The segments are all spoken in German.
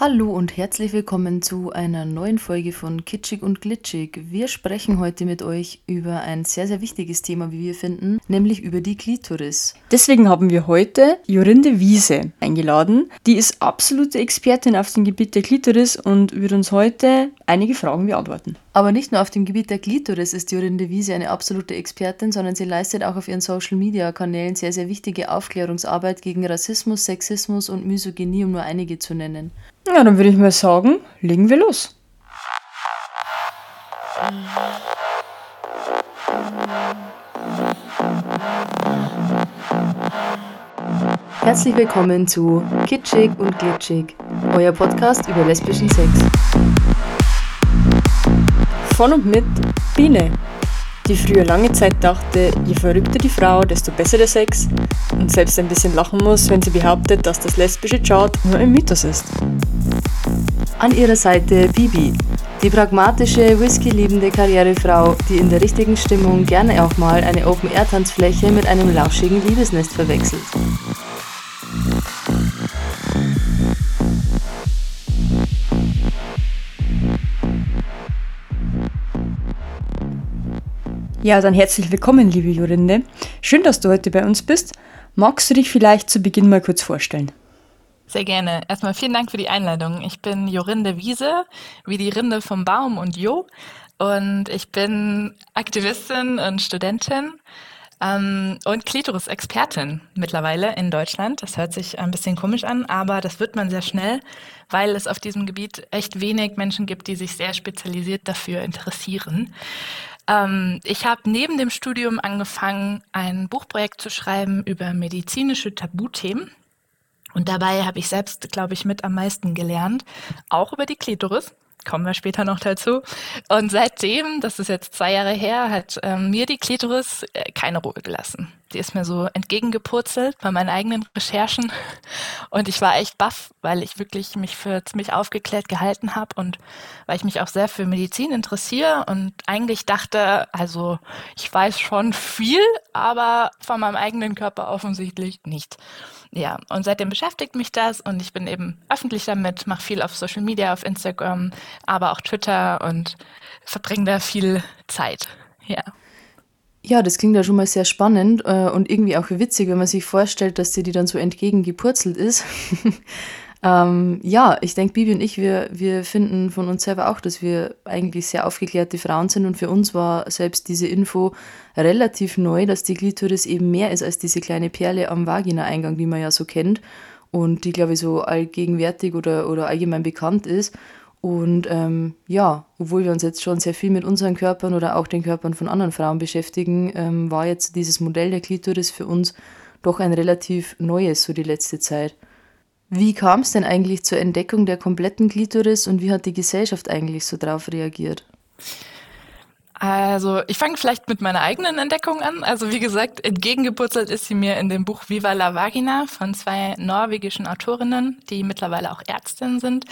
Hallo und herzlich willkommen zu einer neuen Folge von Kitschig und Glitschig. Wir sprechen heute mit euch über ein sehr, sehr wichtiges Thema, wie wir finden, nämlich über die Klitoris. Deswegen haben wir heute Jorinde Wiese eingeladen. Die ist absolute Expertin auf dem Gebiet der Klitoris und wird uns heute einige Fragen beantworten. Aber nicht nur auf dem Gebiet der Klitoris ist Jorinde Wiese eine absolute Expertin, sondern sie leistet auch auf ihren Social-Media-Kanälen sehr, sehr wichtige Aufklärungsarbeit gegen Rassismus, Sexismus und Misogynie, um nur einige zu nennen. Ja, dann würde ich mal sagen, legen wir los. Herzlich willkommen zu Kitschig und Glitschig, euer Podcast über lesbischen Sex. Von und mit Biene, die früher lange Zeit dachte, je verrückter die Frau, desto besser der Sex und selbst ein bisschen lachen muss, wenn sie behauptet, dass das lesbische Chart nur ein Mythos ist. An ihrer Seite Bibi, die pragmatische, whisky-liebende Karrierefrau, die in der richtigen Stimmung gerne auch mal eine Open-Air-Tanzfläche mit einem lauschigen Liebesnest verwechselt. Ja, dann herzlich willkommen, liebe Jorinde. Schön, dass du heute bei uns bist. Magst du dich vielleicht zu Beginn mal kurz vorstellen? Sehr gerne. Erstmal vielen Dank für die Einladung. Ich bin Jorinde Wiese, wie die Rinde vom Baum und Jo. Und ich bin Aktivistin und Studentin ähm, und Klitoris-Expertin mittlerweile in Deutschland. Das hört sich ein bisschen komisch an, aber das wird man sehr schnell, weil es auf diesem Gebiet echt wenig Menschen gibt, die sich sehr spezialisiert dafür interessieren. Ähm, ich habe neben dem Studium angefangen, ein Buchprojekt zu schreiben über medizinische Tabuthemen. Und dabei habe ich selbst, glaube ich, mit am meisten gelernt, auch über die Klitoris kommen wir später noch dazu. Und seitdem, das ist jetzt zwei Jahre her, hat ähm, mir die Klitoris äh, keine Ruhe gelassen. Die ist mir so entgegengepurzelt bei meinen eigenen Recherchen. Und ich war echt baff, weil ich wirklich mich für ziemlich aufgeklärt gehalten habe und weil ich mich auch sehr für Medizin interessiere und eigentlich dachte, also ich weiß schon viel, aber von meinem eigenen Körper offensichtlich nicht. Ja, und seitdem beschäftigt mich das und ich bin eben öffentlich damit, mache viel auf Social Media, auf Instagram, aber auch Twitter und verbringe da viel Zeit. Ja. Ja, das klingt ja schon mal sehr spannend äh, und irgendwie auch witzig, wenn man sich vorstellt, dass dir die dann so entgegengepurzelt ist. ähm, ja, ich denke, Bibi und ich, wir, wir finden von uns selber auch, dass wir eigentlich sehr aufgeklärte Frauen sind und für uns war selbst diese Info relativ neu, dass die Klitoris eben mehr ist als diese kleine Perle am Vagina-Eingang, die man ja so kennt und die, glaube ich, so allgegenwärtig oder, oder allgemein bekannt ist. Und ähm, ja, obwohl wir uns jetzt schon sehr viel mit unseren Körpern oder auch den Körpern von anderen Frauen beschäftigen, ähm, war jetzt dieses Modell der Klitoris für uns doch ein relativ neues, so die letzte Zeit. Wie kam es denn eigentlich zur Entdeckung der kompletten Klitoris und wie hat die Gesellschaft eigentlich so darauf reagiert? Also ich fange vielleicht mit meiner eigenen Entdeckung an. Also wie gesagt, entgegengepurzelt ist sie mir in dem Buch Viva la Vagina von zwei norwegischen Autorinnen, die mittlerweile auch Ärztinnen sind.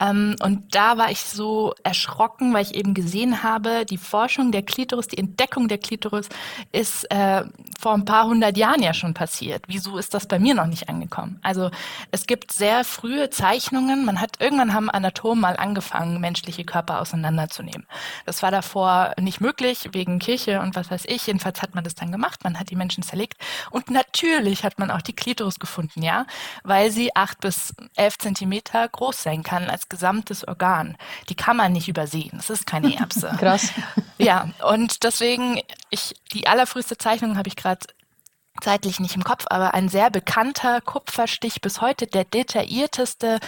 Ähm, und da war ich so erschrocken, weil ich eben gesehen habe, die Forschung der Klitoris, die Entdeckung der Klitoris ist äh, vor ein paar hundert Jahren ja schon passiert. Wieso ist das bei mir noch nicht angekommen? Also es gibt sehr frühe Zeichnungen. Man hat irgendwann haben Anatomen mal angefangen, menschliche Körper auseinanderzunehmen. Das war davor nicht möglich, wegen Kirche und was weiß ich. Jedenfalls hat man das dann gemacht. Man hat die Menschen zerlegt. Und natürlich hat man auch die Klitoris gefunden, ja, weil sie acht bis elf Zentimeter groß sein kann als gesamtes Organ. Die kann man nicht übersehen. Das ist keine Erbse. Krass. Ja, und deswegen, ich, die allerfrüheste Zeichnung habe ich gerade zeitlich nicht im Kopf, aber ein sehr bekannter Kupferstich bis heute, der detaillierteste,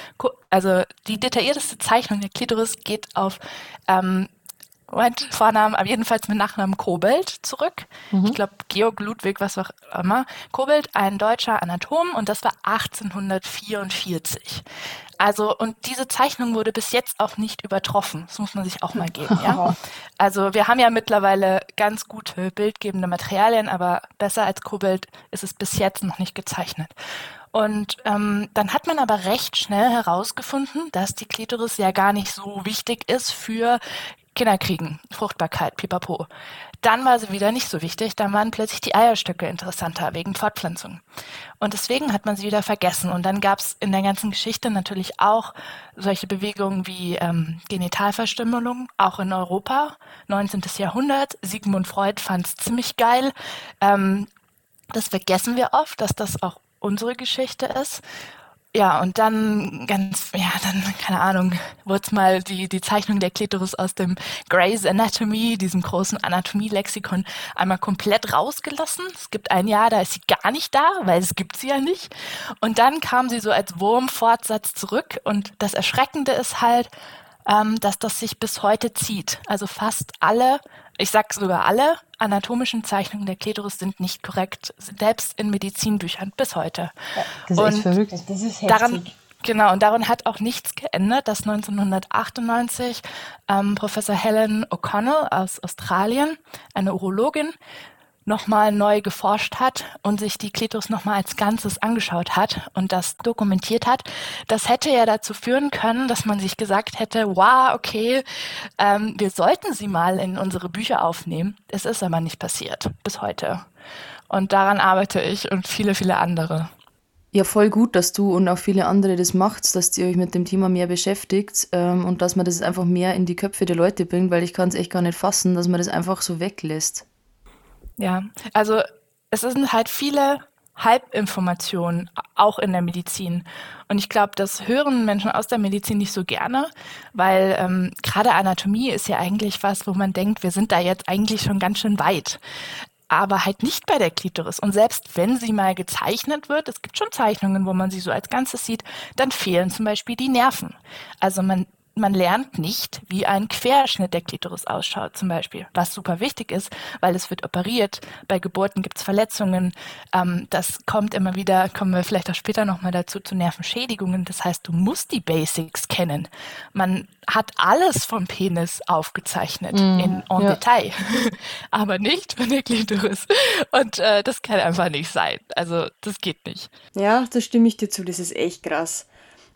also die detaillierteste Zeichnung der Klitoris geht auf ähm, Moment, Vornamen, aber jedenfalls mit Nachnamen Kobelt zurück. Mhm. Ich glaube, Georg Ludwig, was auch immer. Kobelt, ein deutscher Anatom und das war 1844. Also, und diese Zeichnung wurde bis jetzt auch nicht übertroffen. Das muss man sich auch mal geben, ja. Also, wir haben ja mittlerweile ganz gute bildgebende Materialien, aber besser als Kobelt ist es bis jetzt noch nicht gezeichnet. Und ähm, dann hat man aber recht schnell herausgefunden, dass die Klitoris ja gar nicht so wichtig ist für Kinder kriegen, Fruchtbarkeit, pipapo. Dann war sie wieder nicht so wichtig, dann waren plötzlich die Eierstöcke interessanter wegen Fortpflanzung. Und deswegen hat man sie wieder vergessen. Und dann gab es in der ganzen Geschichte natürlich auch solche Bewegungen wie ähm, Genitalverstümmelung, auch in Europa, 19. Jahrhundert. Sigmund Freud fand es ziemlich geil. Ähm, das vergessen wir oft, dass das auch unsere Geschichte ist. Ja, und dann ganz, ja, dann, keine Ahnung, wurde mal die, die Zeichnung der Klitoris aus dem Gray's Anatomy, diesem großen Anatomie-Lexikon, einmal komplett rausgelassen. Es gibt ein Jahr, da ist sie gar nicht da, weil es gibt sie ja nicht. Und dann kam sie so als Wurmfortsatz zurück. Und das Erschreckende ist halt, ähm, dass das sich bis heute zieht. Also fast alle ich sag sogar alle anatomischen Zeichnungen der Klitoris sind nicht korrekt, selbst in Medizinbüchern bis heute. das ist und echt verrückt. Das ist heftig. Daran, genau, und daran hat auch nichts geändert, dass 1998 ähm, Professor Helen O'Connell aus Australien, eine Urologin, nochmal neu geforscht hat und sich die Klitoris nochmal als Ganzes angeschaut hat und das dokumentiert hat. Das hätte ja dazu führen können, dass man sich gesagt hätte, wow, okay, ähm, wir sollten sie mal in unsere Bücher aufnehmen. Es ist aber nicht passiert bis heute. Und daran arbeite ich und viele, viele andere. Ja, voll gut, dass du und auch viele andere das macht, dass ihr euch mit dem Thema mehr beschäftigt ähm, und dass man das einfach mehr in die Köpfe der Leute bringt, weil ich kann es echt gar nicht fassen, dass man das einfach so weglässt. Ja, also es sind halt viele Halbinformationen, auch in der Medizin. Und ich glaube, das hören Menschen aus der Medizin nicht so gerne, weil ähm, gerade Anatomie ist ja eigentlich was, wo man denkt, wir sind da jetzt eigentlich schon ganz schön weit. Aber halt nicht bei der Klitoris. Und selbst wenn sie mal gezeichnet wird, es gibt schon Zeichnungen, wo man sie so als Ganzes sieht, dann fehlen zum Beispiel die Nerven. Also man man lernt nicht, wie ein Querschnitt der Klitoris ausschaut, zum Beispiel, was super wichtig ist, weil es wird operiert. Bei Geburten gibt es Verletzungen. Ähm, das kommt immer wieder, kommen wir vielleicht auch später nochmal dazu, zu Nervenschädigungen. Das heißt, du musst die Basics kennen. Man hat alles vom Penis aufgezeichnet mm, in en ja. Detail, aber nicht von der Klitoris. Und äh, das kann einfach nicht sein. Also das geht nicht. Ja, da stimme ich dir zu. Das ist echt krass.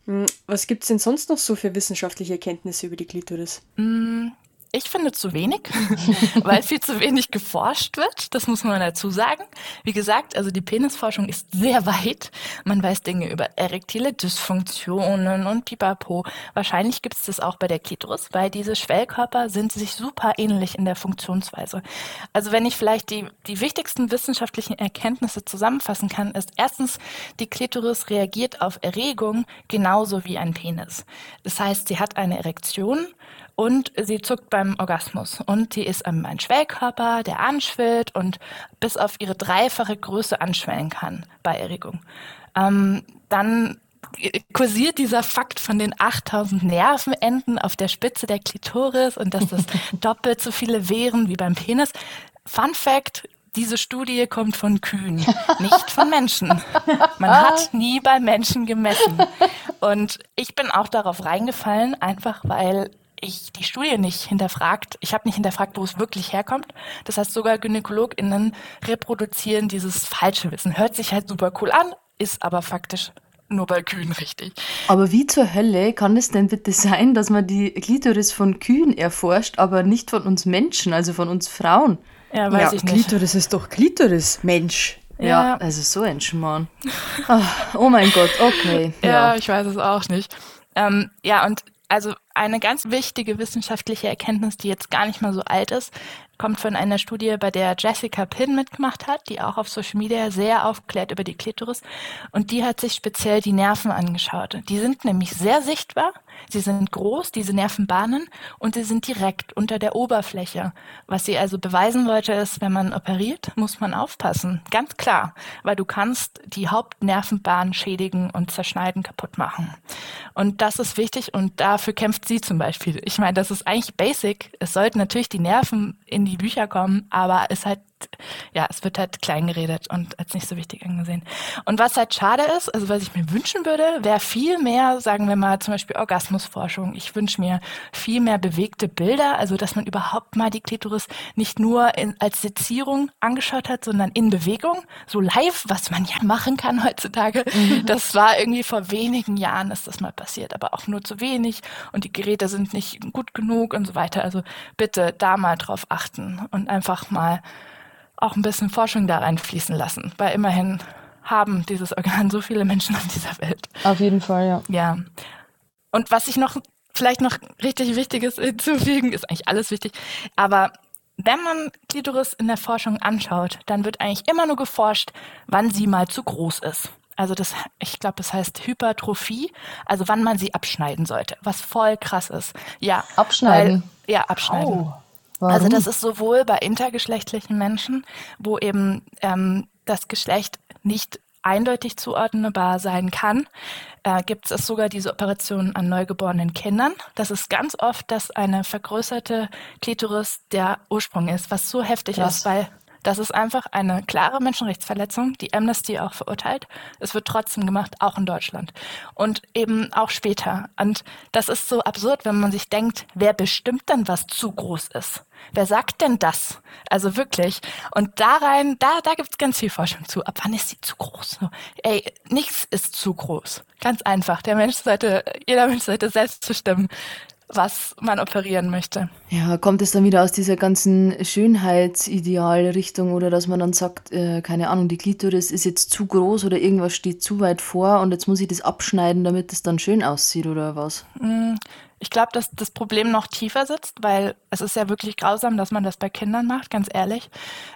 Hm, was gibt es denn sonst noch so für wissenschaftliche Erkenntnisse über die Klitoris? Mm, ich finde zu wenig, weil viel zu wenig geforscht wird. Das muss man dazu sagen. Wie gesagt, also die Penisforschung ist sehr weit. Man weiß Dinge über erektile Dysfunktionen und pipapo. Wahrscheinlich gibt es das auch bei der Klitoris, weil diese Schwellkörper sind sich super ähnlich in der Funktionsweise. Also wenn ich vielleicht die, die wichtigsten wissenschaftlichen Erkenntnisse zusammenfassen kann, ist erstens, die Klitoris reagiert auf Erregung genauso wie ein Penis. Das heißt, sie hat eine Erektion und sie zuckt beim Orgasmus. Und die ist ein Schwellkörper, der anschwillt und bis auf ihre dreifache Größe anschwellen kann bei Erregung. Ähm, dann kursiert dieser Fakt von den 8000 Nervenenden auf der Spitze der Klitoris und dass das doppelt so viele wären wie beim Penis. Fun Fact, diese Studie kommt von Kühen, nicht von Menschen. Man hat nie bei Menschen gemessen. Und ich bin auch darauf reingefallen, einfach weil ich die Studie nicht hinterfragt. Ich habe nicht hinterfragt, wo es wirklich herkommt. Das heißt, sogar GynäkologInnen reproduzieren dieses falsche Wissen. Hört sich halt super cool an, ist aber faktisch nur bei Kühen richtig. Aber wie zur Hölle kann es denn bitte sein, dass man die Klitoris von Kühen erforscht, aber nicht von uns Menschen, also von uns Frauen? Ja, weiß ja, ich nicht. Klitoris ist doch Klitoris, Mensch. Ja, ja also so ein Schmarrn. oh, oh mein Gott, okay. Ja. ja, ich weiß es auch nicht. Ähm, ja, und also eine ganz wichtige wissenschaftliche Erkenntnis, die jetzt gar nicht mal so alt ist, kommt von einer Studie, bei der Jessica Pinn mitgemacht hat, die auch auf Social Media sehr aufklärt über die Klitoris. Und die hat sich speziell die Nerven angeschaut. Die sind nämlich sehr sichtbar. Sie sind groß, diese Nervenbahnen, und sie sind direkt unter der Oberfläche. Was sie also beweisen wollte, ist, wenn man operiert, muss man aufpassen. Ganz klar. Weil du kannst die Hauptnervenbahn schädigen und zerschneiden, kaputt machen. Und das ist wichtig und dafür kämpft sie zum Beispiel. Ich meine, das ist eigentlich basic. Es sollten natürlich die Nerven in die Bücher kommen, aber ist halt ja, es wird halt klein geredet und als nicht so wichtig angesehen. Und was halt schade ist, also was ich mir wünschen würde, wäre viel mehr, sagen wir mal zum Beispiel Orgasmusforschung. Ich wünsche mir viel mehr bewegte Bilder, also dass man überhaupt mal die Klitoris nicht nur in, als Sezierung angeschaut hat, sondern in Bewegung, so live, was man ja machen kann heutzutage. Mhm. Das war irgendwie vor wenigen Jahren ist das mal passiert, aber auch nur zu wenig und die Geräte sind nicht gut genug und so weiter. Also bitte da mal drauf achten und einfach mal auch ein bisschen Forschung da reinfließen lassen, weil immerhin haben dieses Organ so viele Menschen auf dieser Welt. Auf jeden Fall, ja. Ja. Und was ich noch vielleicht noch richtig Wichtiges hinzufügen, ist eigentlich alles wichtig, aber wenn man Klitoris in der Forschung anschaut, dann wird eigentlich immer nur geforscht, wann sie mal zu groß ist. Also das, ich glaube, das heißt Hypertrophie, also wann man sie abschneiden sollte, was voll krass ist. Ja. Abschneiden? Weil, ja, abschneiden. Oh. Also das ist sowohl bei intergeschlechtlichen Menschen, wo eben ähm, das Geschlecht nicht eindeutig zuordnenbar sein kann, äh, gibt es sogar diese Operationen an neugeborenen Kindern. Das ist ganz oft, dass eine vergrößerte Klitoris der Ursprung ist, was so heftig Krass. ist, weil das ist einfach eine klare Menschenrechtsverletzung, die Amnesty auch verurteilt. Es wird trotzdem gemacht, auch in Deutschland. Und eben auch später. Und das ist so absurd, wenn man sich denkt, wer bestimmt denn, was zu groß ist? Wer sagt denn das? Also wirklich. Und da rein, da, da gibt es ganz viel Forschung zu. Ab wann ist sie zu groß? Ey, nichts ist zu groß. Ganz einfach. Der Mensch sollte, jeder Mensch sollte selbst bestimmen, was man operieren möchte. Ja, kommt es dann wieder aus dieser ganzen Schönheitsidealrichtung oder dass man dann sagt, äh, keine Ahnung, die Klitoris ist jetzt zu groß oder irgendwas steht zu weit vor und jetzt muss ich das abschneiden, damit es dann schön aussieht oder was? Mm, ich glaube, dass das Problem noch tiefer sitzt, weil es ist ja wirklich grausam, dass man das bei Kindern macht, ganz ehrlich.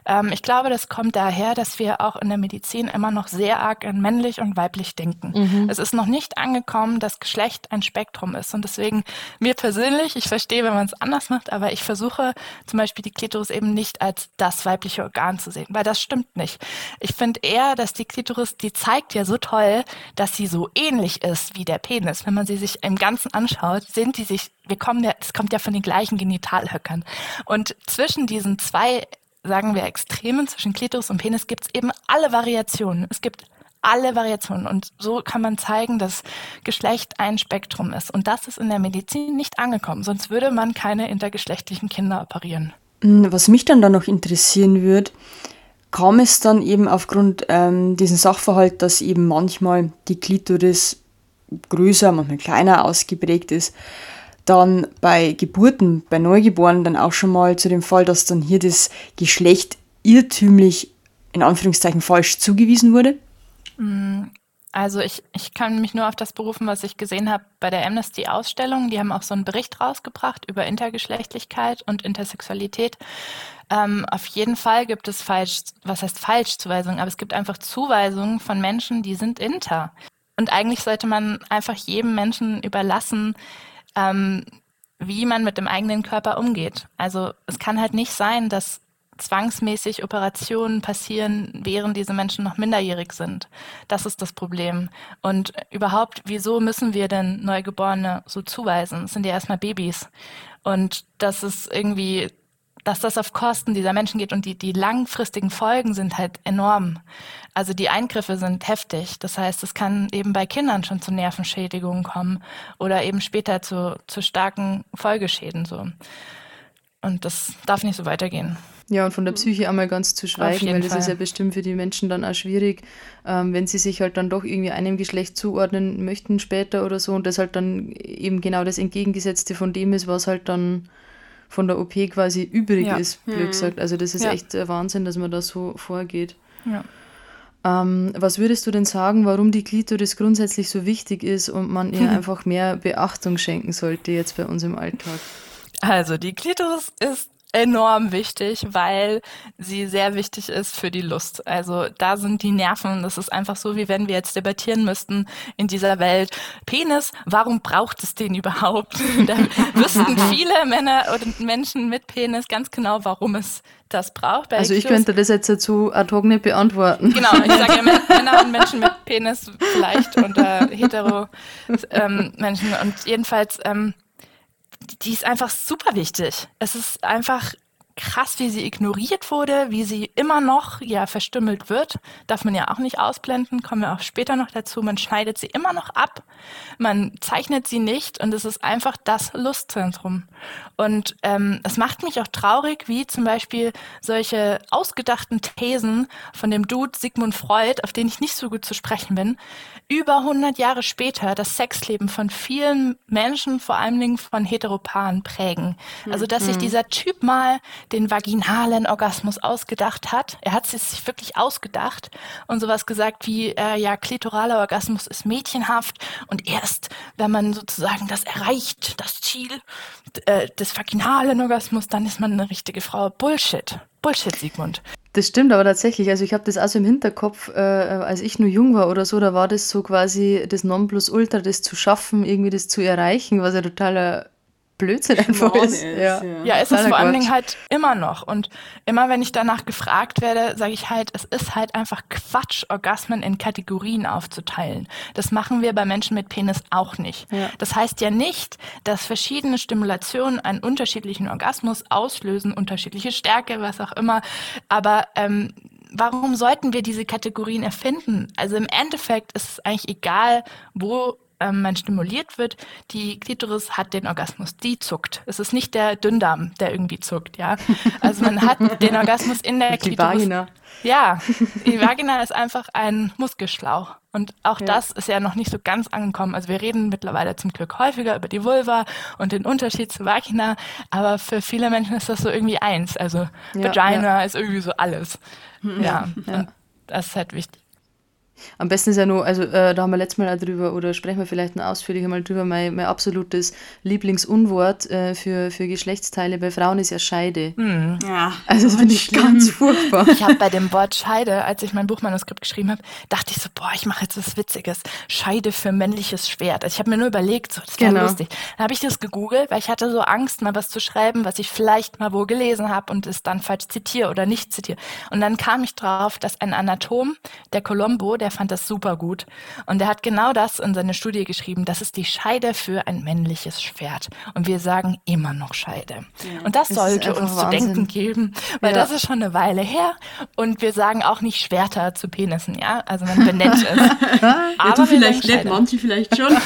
Ähm, ich glaube, das kommt daher, dass wir auch in der Medizin immer noch sehr arg in männlich und weiblich denken. Mhm. Es ist noch nicht angekommen, dass Geschlecht ein Spektrum ist. Und deswegen, mir persönlich, ich verstehe, wenn man es anders macht, aber ich versuche zum Beispiel die Klitoris eben nicht als das weibliche Organ zu sehen, weil das stimmt nicht. Ich finde eher, dass die Klitoris, die zeigt ja so toll, dass sie so ähnlich ist wie der Penis. Wenn man sie sich im Ganzen anschaut, sind die sich, wir kommen ja, das kommt ja von den gleichen Genitalhöckern. Und zwischen diesen zwei, sagen wir, Extremen, zwischen Klitoris und Penis, gibt es eben alle Variationen. Es gibt alle Variationen. Und so kann man zeigen, dass Geschlecht ein Spektrum ist. Und das ist in der Medizin nicht angekommen. Sonst würde man keine intergeschlechtlichen Kinder operieren. Hm, was mich dann da noch interessieren würde, kam es dann eben aufgrund ähm, diesen Sachverhalt, dass eben manchmal die Klitoris größer, manchmal kleiner ausgeprägt ist, dann bei Geburten, bei Neugeborenen dann auch schon mal zu dem Fall, dass dann hier das Geschlecht irrtümlich in Anführungszeichen falsch zugewiesen wurde? Mm, also ich, ich kann mich nur auf das berufen, was ich gesehen habe bei der Amnesty-Ausstellung. Die haben auch so einen Bericht rausgebracht über Intergeschlechtlichkeit und Intersexualität. Ähm, auf jeden Fall gibt es falsch, was heißt Falschzuweisungen, aber es gibt einfach Zuweisungen von Menschen, die sind inter. Und eigentlich sollte man einfach jedem Menschen überlassen, ähm, wie man mit dem eigenen Körper umgeht. Also es kann halt nicht sein, dass zwangsmäßig Operationen passieren, während diese Menschen noch minderjährig sind. Das ist das Problem. Und überhaupt, wieso müssen wir denn Neugeborene so zuweisen? Das sind ja erstmal Babys. Und das ist irgendwie dass das auf Kosten dieser Menschen geht und die, die langfristigen Folgen sind halt enorm. Also die Eingriffe sind heftig. Das heißt, es kann eben bei Kindern schon zu Nervenschädigungen kommen oder eben später zu, zu starken Folgeschäden so. Und das darf nicht so weitergehen. Ja, und von der Psyche einmal ganz zu schweigen, weil das Fall. ist ja bestimmt für die Menschen dann auch schwierig, ähm, wenn sie sich halt dann doch irgendwie einem Geschlecht zuordnen möchten später oder so und das halt dann eben genau das Entgegengesetzte von dem ist, was halt dann von der OP quasi übrig ja. ist, blöd mhm. gesagt. Also das ist ja. echt Wahnsinn, dass man da so vorgeht. Ja. Ähm, was würdest du denn sagen, warum die Klitoris grundsätzlich so wichtig ist und man ihr einfach mehr Beachtung schenken sollte jetzt bei uns im Alltag? Also die Klitoris ist enorm wichtig, weil sie sehr wichtig ist für die Lust. Also da sind die Nerven, das ist einfach so, wie wenn wir jetzt debattieren müssten in dieser Welt. Penis, warum braucht es den überhaupt? da wüssten viele Männer oder Menschen mit Penis ganz genau, warum es das braucht. also ich könnte das jetzt dazu ad hoc nicht beantworten. Genau, ich sage ja Männer und Menschen mit Penis vielleicht unter hetero ähm, Menschen und jedenfalls ähm, die ist einfach super wichtig. Es ist einfach krass, wie sie ignoriert wurde, wie sie immer noch ja verstümmelt wird. Darf man ja auch nicht ausblenden, kommen wir auch später noch dazu. Man schneidet sie immer noch ab, man zeichnet sie nicht und es ist einfach das Lustzentrum. Und ähm, es macht mich auch traurig, wie zum Beispiel solche ausgedachten Thesen von dem Dude Sigmund Freud, auf den ich nicht so gut zu sprechen bin, über 100 Jahre später das Sexleben von vielen Menschen, vor allen Dingen von Heteroparen, prägen. Also, dass sich mhm. dieser Typ mal den vaginalen Orgasmus ausgedacht hat. Er hat es sich wirklich ausgedacht und sowas gesagt wie, äh, ja, klitoraler Orgasmus ist mädchenhaft und erst, wenn man sozusagen das erreicht, das Ziel äh, des vaginalen Orgasmus, dann ist man eine richtige Frau. Bullshit. Bullshit, Sigmund. Das stimmt aber tatsächlich. Also ich habe das also im Hinterkopf, äh, als ich nur jung war oder so, da war das so quasi das Nonplusultra, das zu schaffen, irgendwie das zu erreichen, was ja totaler Blödsinn einfach ist. ist. Ja, ja. ja ist es vor allen Dingen halt immer noch. Und immer wenn ich danach gefragt werde, sage ich halt, es ist halt einfach Quatsch, Orgasmen in Kategorien aufzuteilen. Das machen wir bei Menschen mit Penis auch nicht. Ja. Das heißt ja nicht, dass verschiedene Stimulationen einen unterschiedlichen Orgasmus auslösen, unterschiedliche Stärke, was auch immer. Aber ähm, warum sollten wir diese Kategorien erfinden? Also im Endeffekt ist es eigentlich egal, wo ähm, man stimuliert wird, die Klitoris hat den Orgasmus, die zuckt. Es ist nicht der Dünndarm, der irgendwie zuckt, ja. Also man hat den Orgasmus in der die Klitoris. Vagina. Ja, die Vagina ist einfach ein Muskelschlauch. Und auch ja. das ist ja noch nicht so ganz angekommen. Also wir reden mittlerweile zum Glück häufiger über die Vulva und den Unterschied zur Vagina, aber für viele Menschen ist das so irgendwie eins. Also ja, Vagina ja. ist irgendwie so alles. Ja, und das ist halt wichtig. Am besten ist ja nur, also äh, da haben wir letztes Mal auch drüber, oder sprechen wir vielleicht noch ausführlicher mal drüber, mein, mein absolutes Lieblingsunwort äh, für, für Geschlechtsteile bei Frauen ist ja Scheide. Hm. Ja. Also das finde ich schlimm. ganz furchtbar. Ich habe bei dem Wort Scheide, als ich mein Buchmanuskript geschrieben habe, dachte ich so, boah, ich mache jetzt was Witziges. Scheide für männliches Schwert. Also ich habe mir nur überlegt, so, das wäre genau. lustig. Dann habe ich das gegoogelt, weil ich hatte so Angst, mal was zu schreiben, was ich vielleicht mal wo gelesen habe und es dann falsch zitiere oder nicht zitiere. Und dann kam ich drauf, dass ein Anatom, der Colombo, der der fand das super gut. Und er hat genau das in seine Studie geschrieben. Das ist die Scheide für ein männliches Schwert. Und wir sagen immer noch Scheide. Ja, und das sollte uns Wahnsinn. zu denken geben, weil ja. das ist schon eine Weile her. Und wir sagen auch nicht Schwerter zu Penissen, ja? Also man benennt es. Aber du vielleicht nicht, manche vielleicht schon.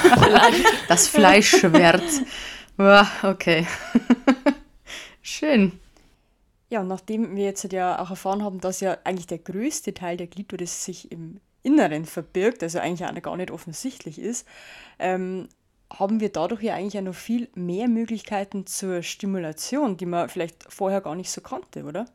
das Fleischschwert. okay. Schön. Ja, nachdem wir jetzt ja auch erfahren haben, dass ja eigentlich der größte Teil der Glitoris sich im Inneren verbirgt, also eigentlich auch gar nicht offensichtlich ist, ähm, haben wir dadurch ja eigentlich auch noch viel mehr Möglichkeiten zur Stimulation, die man vielleicht vorher gar nicht so kannte, oder?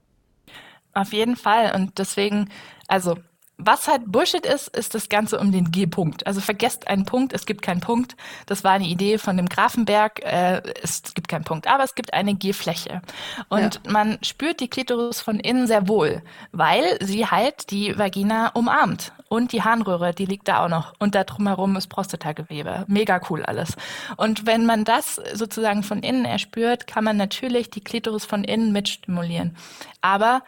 Auf jeden Fall. Und deswegen, also was halt Bullshit ist, ist das Ganze um den G-Punkt. Also vergesst einen Punkt, es gibt keinen Punkt. Das war eine Idee von dem Grafenberg. Äh, es gibt keinen Punkt, aber es gibt eine G-Fläche. Und ja. man spürt die Klitoris von innen sehr wohl, weil sie halt die Vagina umarmt. Und die Harnröhre, die liegt da auch noch. Und da drumherum ist Prostatagewebe. Mega cool alles. Und wenn man das sozusagen von innen erspürt, kann man natürlich die Klitoris von innen mitstimulieren. Aber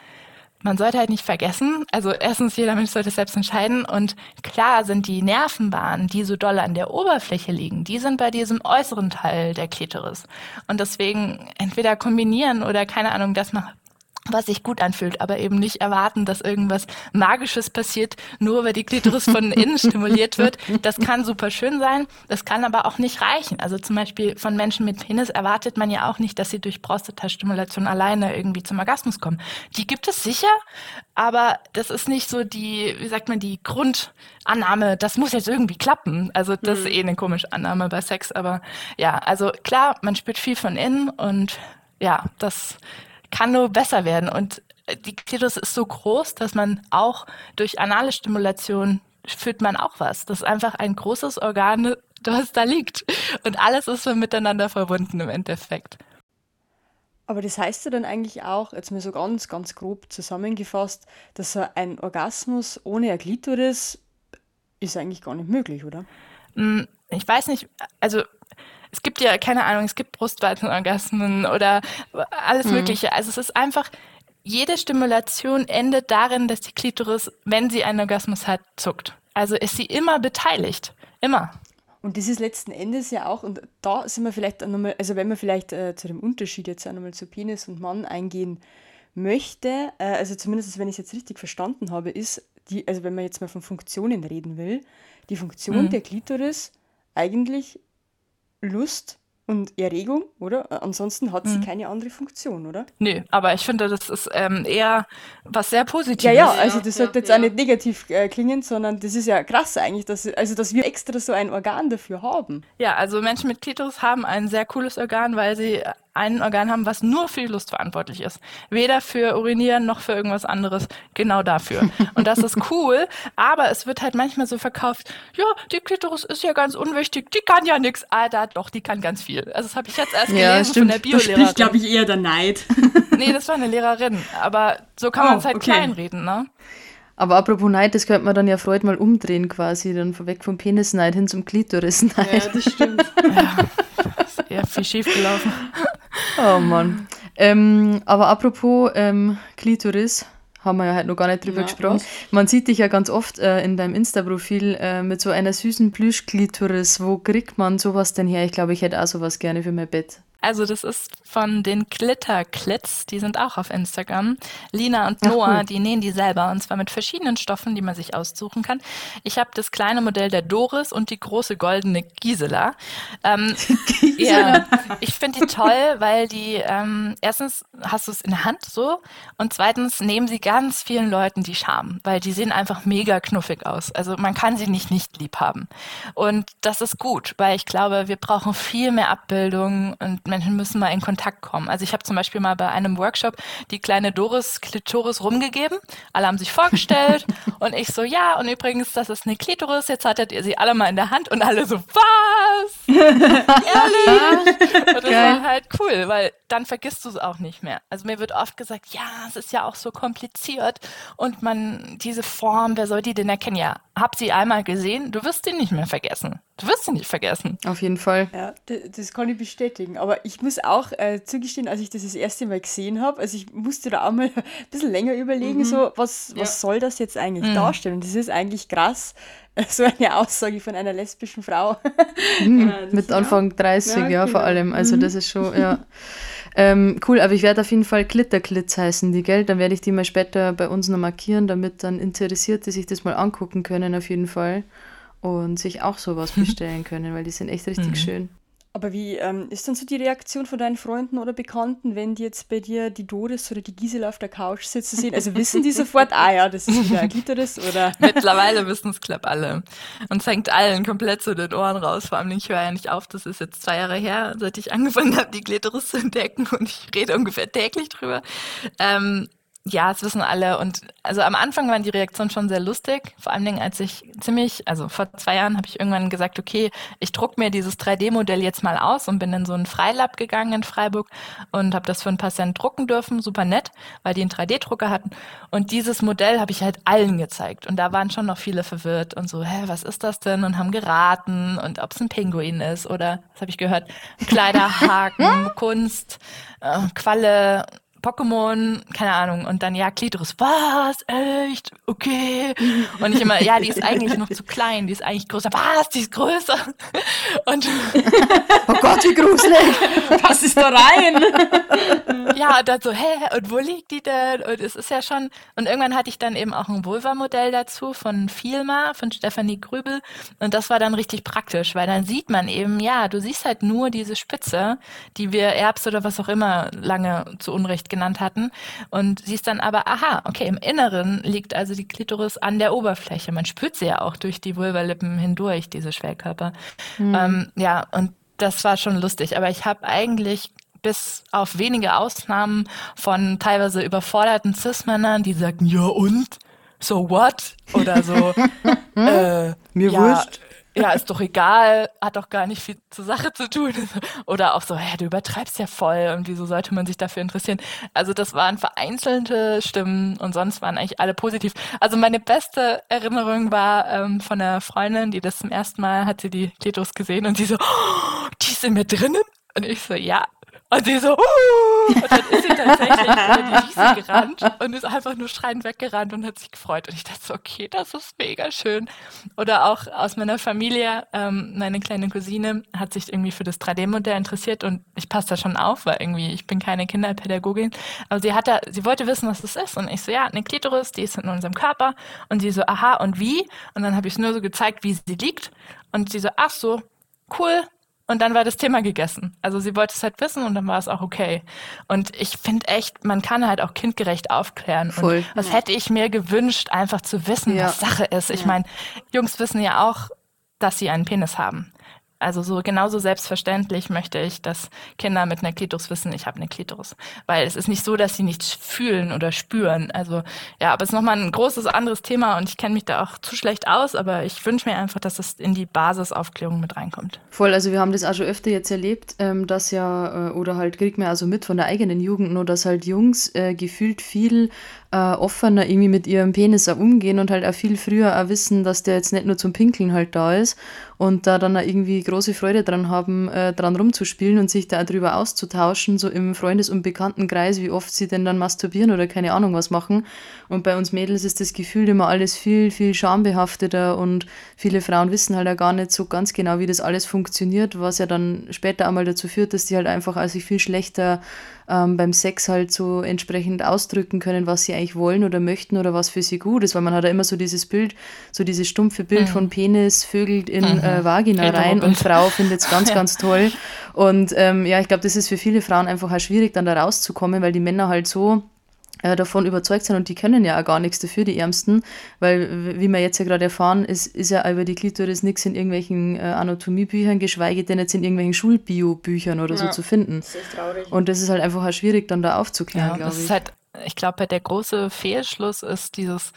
man sollte halt nicht vergessen, also erstens, jeder Mensch sollte selbst entscheiden und klar sind die Nervenbahnen, die so doll an der Oberfläche liegen, die sind bei diesem äußeren Teil der Klitoris. Und deswegen entweder kombinieren oder keine Ahnung, das macht was sich gut anfühlt, aber eben nicht erwarten, dass irgendwas Magisches passiert, nur weil die Klitoris von innen stimuliert wird. Das kann super schön sein, das kann aber auch nicht reichen. Also zum Beispiel von Menschen mit Penis erwartet man ja auch nicht, dass sie durch Prostatastimulation alleine irgendwie zum Orgasmus kommen. Die gibt es sicher, aber das ist nicht so die, wie sagt man, die Grundannahme, das muss jetzt irgendwie klappen. Also das ist mhm. eh eine komische Annahme bei Sex, aber ja, also klar, man spürt viel von innen und ja, das kann nur besser werden. Und die Klitoris ist so groß, dass man auch durch anale Stimulation fühlt man auch was. Das ist einfach ein großes Organ, das da liegt. Und alles ist so miteinander verbunden im Endeffekt. Aber das heißt ja dann eigentlich auch, jetzt mal so ganz, ganz grob zusammengefasst, dass so ein Orgasmus ohne ein Klitoris ist eigentlich gar nicht möglich, oder? Hm, ich weiß nicht, also es gibt ja, keine Ahnung, es gibt Brustwarzenorgasmen oder alles hm. Mögliche. Also es ist einfach, jede Stimulation endet darin, dass die Klitoris, wenn sie einen Orgasmus hat, zuckt. Also ist sie immer beteiligt. Immer. Und das ist letzten Endes ja auch, und da sind wir vielleicht nochmal, also wenn wir vielleicht äh, zu dem Unterschied jetzt auch nochmal zu Penis und Mann eingehen, möchte, äh, also zumindest wenn ich es jetzt richtig verstanden habe, ist, die, also wenn man jetzt mal von Funktionen reden will, die Funktion mhm. der Klitoris eigentlich Lust und Erregung, oder? Äh, ansonsten hat sie mhm. keine andere Funktion, oder? Nee, aber ich finde, das ist ähm, eher was sehr Positives. Ja, ja, also das ja, sollte ja, jetzt ja. auch nicht negativ äh, klingen, sondern das ist ja krass eigentlich, dass, also dass wir extra so ein Organ dafür haben. Ja, also Menschen mit Klitoris haben ein sehr cooles Organ, weil sie ein Organ haben, was nur für die Lust verantwortlich ist. Weder für Urinieren noch für irgendwas anderes. Genau dafür. Und das ist cool, aber es wird halt manchmal so verkauft, ja, die Klitoris ist ja ganz unwichtig, die kann ja nichts. Alter, doch, die kann ganz viel. Also das habe ich jetzt erst ja, gelesen stimmt. von der Biolehrerin. Das glaube ich, eher der Neid. nee, das war eine Lehrerin. Aber so kann oh, man es halt okay. kleinreden, ne? Aber apropos Neid, das könnte man dann ja Freud mal umdrehen quasi, dann weg vom Penisneid hin zum Klitorisneid. Ja, das stimmt. ja, ist eher viel schief gelaufen. Oh Mann. Ähm, aber apropos ähm, Klitoris, haben wir ja halt noch gar nicht drüber ja, gesprochen. Was? Man sieht dich ja ganz oft äh, in deinem Insta-Profil äh, mit so einer süßen Plüschklitoris. Wo kriegt man sowas denn her? Ich glaube, ich hätte auch sowas gerne für mein Bett. Also das ist von den Glitterklits, die sind auch auf Instagram. Lina und Noah, Ach, cool. die nähen die selber und zwar mit verschiedenen Stoffen, die man sich aussuchen kann. Ich habe das kleine Modell der Doris und die große goldene Gisela. Ähm, Gisela. Ja, ich finde die toll, weil die ähm, erstens hast du es in der Hand so und zweitens nehmen sie ganz vielen Leuten die Charme, weil die sehen einfach mega knuffig aus. Also man kann sie nicht nicht lieb haben. Und das ist gut, weil ich glaube, wir brauchen viel mehr Abbildungen und Menschen müssen mal in Kontakt kommen. Also ich habe zum Beispiel mal bei einem Workshop die kleine Doris Klitoris rumgegeben. Alle haben sich vorgestellt und ich so, ja, und übrigens, das ist eine Klitoris, jetzt hattet ihr sie alle mal in der Hand und alle so, was? Ehrlich? Und das Geil. war halt cool, weil dann vergisst du es auch nicht mehr. Also mir wird oft gesagt, ja, es ist ja auch so kompliziert und man, diese Form, wer soll die denn erkennen? Ja, hab sie einmal gesehen, du wirst sie nicht mehr vergessen. Du wirst sie nicht vergessen. Auf jeden Fall. Ja, das, das kann ich bestätigen. Aber ich muss auch äh, zugestehen, als ich das das erste Mal gesehen habe, also ich musste da auch mal ein bisschen länger überlegen, mhm. so, was, was ja. soll das jetzt eigentlich mhm. darstellen? Das ist eigentlich krass, so eine Aussage von einer lesbischen Frau. Mhm. ja, Mit Anfang 30, ja, ja genau. vor allem. Also mhm. das ist schon, ja. Ähm, cool, aber ich werde auf jeden Fall Glitterklitz heißen, die, gell? Dann werde ich die mal später bei uns noch markieren, damit dann Interessierte sich das mal angucken können, auf jeden Fall und sich auch sowas bestellen können, weil die sind echt richtig mhm. schön. Aber wie ähm, ist dann so die Reaktion von deinen Freunden oder Bekannten, wenn die jetzt bei dir die Doris oder die Gisela auf der Couch sitzen sehen? Also wissen die sofort, ah ja, das ist wieder ein Klitoris oder? Mittlerweile wissen es klapp alle. Und es hängt allen komplett zu den Ohren raus. Vor allem, ich höre ja nicht auf, das ist jetzt zwei Jahre her, seit ich angefangen habe, die Klitoris zu entdecken und ich rede ungefähr täglich drüber. Ähm, ja, das wissen alle. Und also am Anfang waren die Reaktionen schon sehr lustig. Vor allen Dingen, als ich ziemlich, also vor zwei Jahren habe ich irgendwann gesagt, okay, ich druck mir dieses 3D-Modell jetzt mal aus und bin in so einen Freilab gegangen in Freiburg und habe das für ein paar Cent drucken dürfen. Super nett, weil die einen 3D-Drucker hatten. Und dieses Modell habe ich halt allen gezeigt. Und da waren schon noch viele verwirrt und so, hä, was ist das denn? Und haben geraten und ob es ein Pinguin ist oder, was habe ich gehört, Kleiderhaken, Kunst, äh, Qualle Pokémon, keine Ahnung, und dann ja, Klitoris, was? Echt? Okay. Und ich immer, ja, die ist eigentlich noch zu klein, die ist eigentlich größer. Was? Die ist größer. Und oh Gott, wie gruselig. Was ist da rein? ja, und dann so, hä, und wo liegt die denn? Und es ist ja schon, und irgendwann hatte ich dann eben auch ein Vulva-Modell dazu von Vielma, von Stefanie Grübel. Und das war dann richtig praktisch, weil dann sieht man eben, ja, du siehst halt nur diese Spitze, die wir Erbs oder was auch immer lange zu Unrecht genannt hatten. Und siehst dann aber, aha, okay, im Inneren liegt also die Klitoris an der Oberfläche. Man spürt sie ja auch durch die Vulvalippen hindurch, diese Schwellkörper. Mhm. Ähm, ja, und das war schon lustig. Aber ich habe eigentlich bis auf wenige Ausnahmen von teilweise überforderten Cis-Männern, die sagen, ja und? So what? Oder so, äh, mir ja, wurscht ja, ist doch egal, hat doch gar nicht viel zur Sache zu tun. Oder auch so, hä, du übertreibst ja voll und wieso sollte man sich dafür interessieren? Also das waren vereinzelte Stimmen und sonst waren eigentlich alle positiv. Also meine beste Erinnerung war ähm, von einer Freundin, die das zum ersten Mal hat sie die Klitoris gesehen und sie so, oh, die ist in mir drinnen? Und ich so, ja, Und sie so, uh! und dann ist sie tatsächlich über die Wiese gerannt und ist einfach nur schreiend weggerannt und hat sich gefreut. Und ich dachte so, okay, das ist mega schön. Oder auch aus meiner Familie, ähm, meine kleine Cousine hat sich irgendwie für das 3D-Modell interessiert und ich passe da schon auf, weil irgendwie, ich bin keine Kinderpädagogin. Aber sie hat da, sie wollte wissen, was das ist. Und ich so, ja, eine Klitoris, die ist in unserem Körper. Und sie so, aha, und wie? Und dann habe ich es nur so gezeigt, wie sie liegt. Und sie so, ach so, cool, und dann war das Thema gegessen. Also sie wollte es halt wissen und dann war es auch okay. Und ich finde echt, man kann halt auch kindgerecht aufklären. Voll. Und was hätte ich mir gewünscht, einfach zu wissen, Ja. was Sache ist. Ich Ja. meine, Jungs wissen ja auch, dass sie einen Penis haben. Also so genauso selbstverständlich möchte ich, dass Kinder mit einer Klitoris wissen, ich habe eine Klitoris. Weil es ist nicht so, dass sie nichts fühlen oder spüren. Also ja, aber es ist nochmal ein großes anderes Thema und ich kenne mich da auch zu schlecht aus, aber ich wünsche mir einfach, dass es in die Basisaufklärung mit reinkommt. Voll, also wir haben das auch schon öfter jetzt erlebt, ähm, dass ja, äh, oder halt kriegt man also mit von der eigenen Jugend, nur dass halt Jungs äh, gefühlt viel äh, offener irgendwie mit ihrem Penis auch umgehen und halt auch viel früher auch wissen, dass der jetzt nicht nur zum Pinkeln halt da ist und da dann auch irgendwie große Freude dran haben, äh, dran rumzuspielen und sich da auch drüber auszutauschen, so im Freundes- und Bekanntenkreis, wie oft sie denn dann masturbieren oder keine Ahnung was machen. Und bei uns Mädels ist das Gefühl immer alles viel, viel schambehafteter und viele Frauen wissen halt auch gar nicht so ganz genau, wie das alles funktioniert, was ja dann später einmal dazu führt, dass die halt einfach sich viel schlechter ähm, beim Sex halt so entsprechend ausdrücken können, was sie eigentlich wollen oder möchten oder was für sie gut ist, weil man hat ja immer so dieses Bild, so dieses stumpfe Bild von Penis vögelt in äh, Vagina rein und Frau findet es ganz, ganz toll. Und ähm, ja, ich glaube, das ist für viele Frauen einfach auch schwierig, dann da rauszukommen, weil die Männer halt so davon überzeugt sind und die können ja auch gar nichts dafür, die Ärmsten, weil, wie wir jetzt ja gerade erfahren, ist, ist ja über die Klitoris nichts in irgendwelchen äh, Anatomiebüchern, geschweige denn jetzt in irgendwelchen Schulbio-Büchern oder so Ja. zu finden. Das ist traurig. Und das ist halt einfach auch schwierig, dann da aufzuklären, Ja, glaube das ich. ist halt, ich glaube, der große Fehlschluss ist dieses,